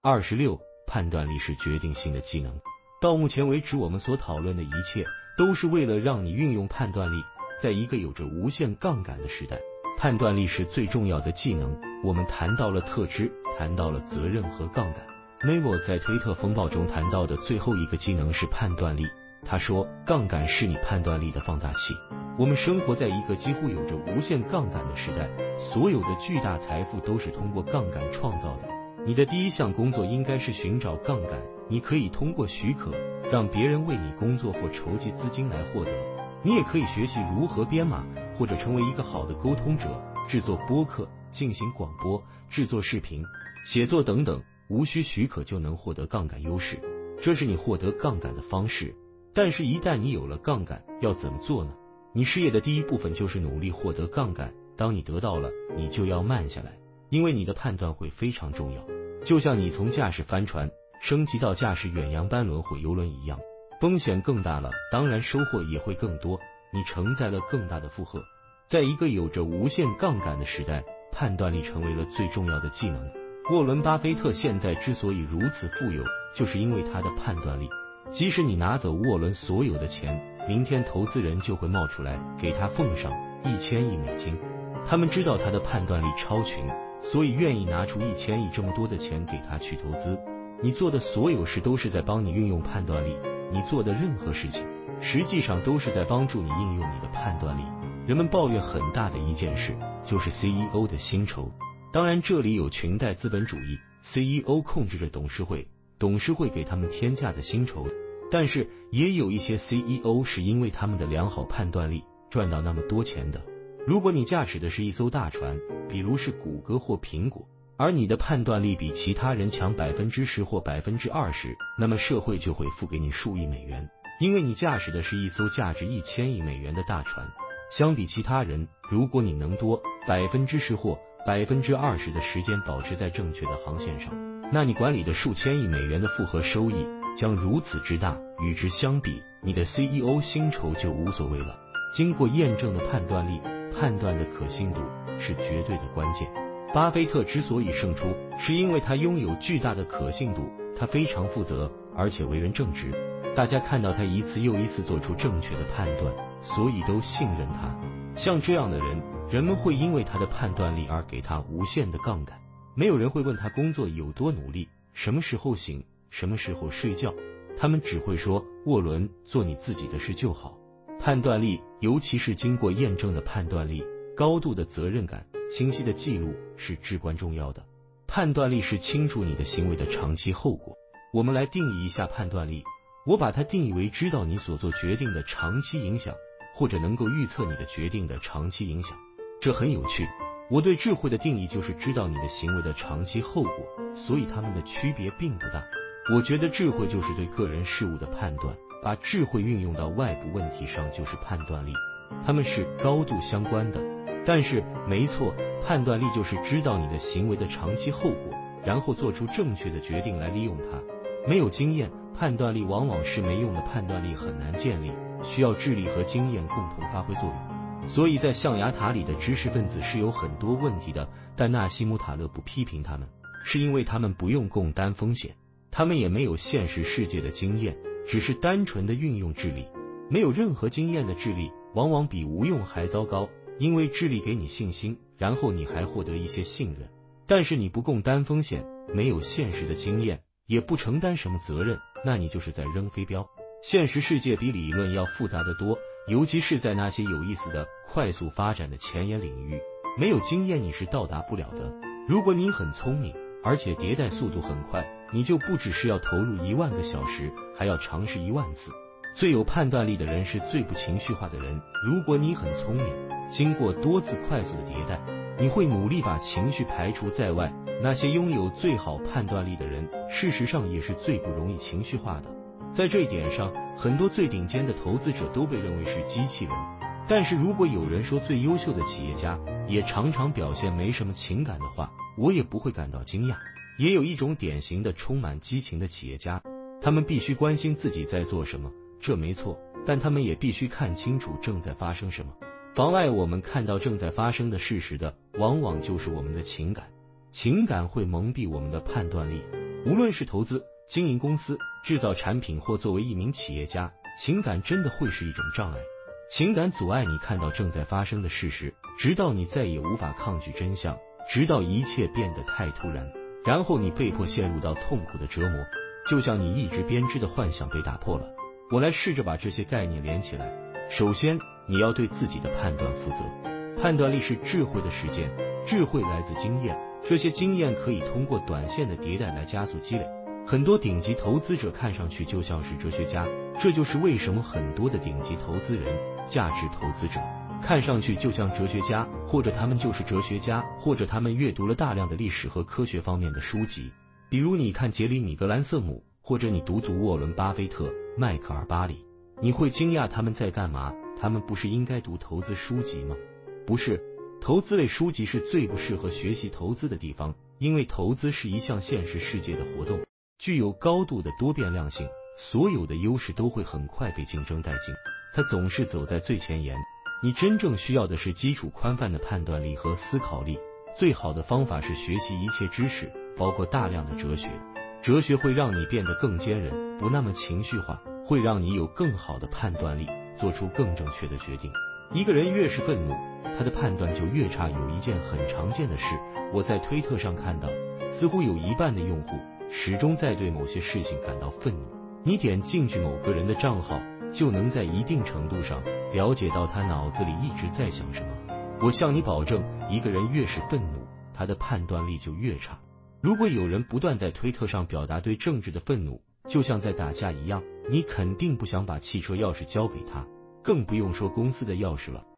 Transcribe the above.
二十六，判断力是决定性的技能。到目前为止，我们所讨论的一切都是为了让你运用判断力。在一个有着无限杠杆的时代，判断力是最重要的技能。我们谈到了特质，谈到了责任和杠杆。Naval 在推特风暴中谈到的最后一个技能是判断力。他说，杠杆是你判断力的放大器。我们生活在一个几乎有着无限杠杆的时代，所有的巨大财富都是通过杠杆创造的。你的第一项工作应该是寻找杠杆。你可以通过许可让别人为你工作或筹集资金来获得。你也可以学习如何编码，或者成为一个好的沟通者，制作播客、进行广播、制作视频、写作等等，无需许可就能获得杠杆优势。这是你获得杠杆的方式。但是，一旦你有了杠杆，要怎么做呢？你事业的第一部分就是努力获得杠杆。当你得到了，你就要慢下来，因为你的判断会非常重要。就像你从驾驶帆船升级到驾驶远洋班轮或游轮一样。风险更大了，当然收获也会更多。你承载了更大的负荷。在一个有着无限杠杆的时代，判断力成为了最重要的技能。沃伦·巴菲特现在之所以如此富有，就是因为他的判断力。即使你拿走沃伦所有的钱，明天投资人就会冒出来给他奉上一千亿美金。他们知道他的判断力超群，所以愿意拿出一千亿这么多的钱给他去投资。你做的所有事都是在帮你运用判断力。你做的任何事情，实际上都是在帮助你应用你的判断力。人们抱怨很大的一件事，就是 CEO 的薪酬。当然，这里有裙带资本主义，CEO 控制着董事会，董事会给他们天价的薪酬。但是，也有一些 CEO 是因为他们的良好判断力赚到那么多钱的。如果你驾驶的是一艘大船，比如是谷歌或苹果。而你的判断力比其他人强百分之十或百分之二十，那么社会就会付给你数亿美元，因为你驾驶的是一艘价值一千亿美元的大船。相比其他人，如果你能多百分之十或百分之二十的时间保持在正确的航线上，那你管理的数千亿美元的复合收益将如此之大。与之相比，你的 CEO 薪酬就无所谓了。经过验证的判断力，判断的可信度是绝对的关键。巴菲特之所以胜出，是因为他拥有巨大的可信度，他非常负责，而且为人正直。大家看到他一次又一次做出正确的判断，所以都信任他。像这样的人，人们会因为他的判断力而给他无限的杠杆。没有人会问他工作有多努力，什么时候醒，什么时候睡觉。他们只会说：“沃伦，做你自己的事就好。”判断力，尤其是经过验证的判断力，高度的责任感。清晰的记录是至关重要的。判断力是清楚你的行为的长期后果。我们来定义一下判断力，我把它定义为知道你所做决定的长期影响，或者能够预测你的决定的长期影响。这很有趣。我对智慧的定义就是知道你的行为的长期后果，所以它们的区别并不大。我觉得智慧就是对个人事物的判断，把智慧运用到外部问题上就是判断力，它们是高度相关的。但是，没错，判断力就是知道你的行为的长期后果，然后做出正确的决定来利用它。没有经验，判断力往往是没用的。判断力很难建立，需要智力和经验共同发挥作用。所以在象牙塔里的知识分子是有很多问题的，但纳西姆塔勒不批评他们，是因为他们不用共担风险，他们也没有现实世界的经验，只是单纯的运用智力。没有任何经验的智力，往往比无用还糟糕。因为智力给你信心，然后你还获得一些信任，但是你不共担风险，没有现实的经验，也不承担什么责任，那你就是在扔飞镖。现实世界比理论要复杂的多，尤其是在那些有意思的、快速发展的前沿领域，没有经验你是到达不了的。如果你很聪明，而且迭代速度很快，你就不只是要投入一万个小时，还要尝试一万次。最有判断力的人是最不情绪化的人。如果你很聪明，经过多次快速的迭代，你会努力把情绪排除在外。那些拥有最好判断力的人，事实上也是最不容易情绪化的。在这一点上，很多最顶尖的投资者都被认为是机器人。但是如果有人说最优秀的企业家也常常表现没什么情感的话，我也不会感到惊讶。也有一种典型的充满激情的企业家，他们必须关心自己在做什么。这没错，但他们也必须看清楚正在发生什么。妨碍我们看到正在发生的事实的，往往就是我们的情感。情感会蒙蔽我们的判断力。无论是投资、经营公司、制造产品，或作为一名企业家，情感真的会是一种障碍。情感阻碍你看到正在发生的事实，直到你再也无法抗拒真相，直到一切变得太突然，然后你被迫陷入到痛苦的折磨，就像你一直编织的幻想被打破了。我来试着把这些概念连起来。首先，你要对自己的判断负责。判断力是智慧的实践，智慧来自经验，这些经验可以通过短线的迭代来加速积累。很多顶级投资者看上去就像是哲学家，这就是为什么很多的顶级投资人、价值投资者看上去就像哲学家，或者他们就是哲学家，或者他们阅读了大量的历史和科学方面的书籍。比如，你看杰里米·格兰瑟姆，或者你读读沃伦·巴菲特、迈克尔·巴里，你会惊讶他们在干嘛？他们不是应该读投资书籍吗？不是，投资类书籍是最不适合学习投资的地方，因为投资是一项现实世界的活动。具有高度的多变量性，所有的优势都会很快被竞争殆尽。它总是走在最前沿。你真正需要的是基础宽泛的判断力和思考力。最好的方法是学习一切知识，包括大量的哲学。哲学会让你变得更坚韧，不那么情绪化，会让你有更好的判断力，做出更正确的决定。一个人越是愤怒，他的判断就越差。有一件很常见的事，我在推特上看到，似乎有一半的用户。始终在对某些事情感到愤怒。你点进去某个人的账号，就能在一定程度上了解到他脑子里一直在想什么。我向你保证，一个人越是愤怒，他的判断力就越差。如果有人不断在推特上表达对政治的愤怒，就像在打架一样，你肯定不想把汽车钥匙交给他，更不用说公司的钥匙了。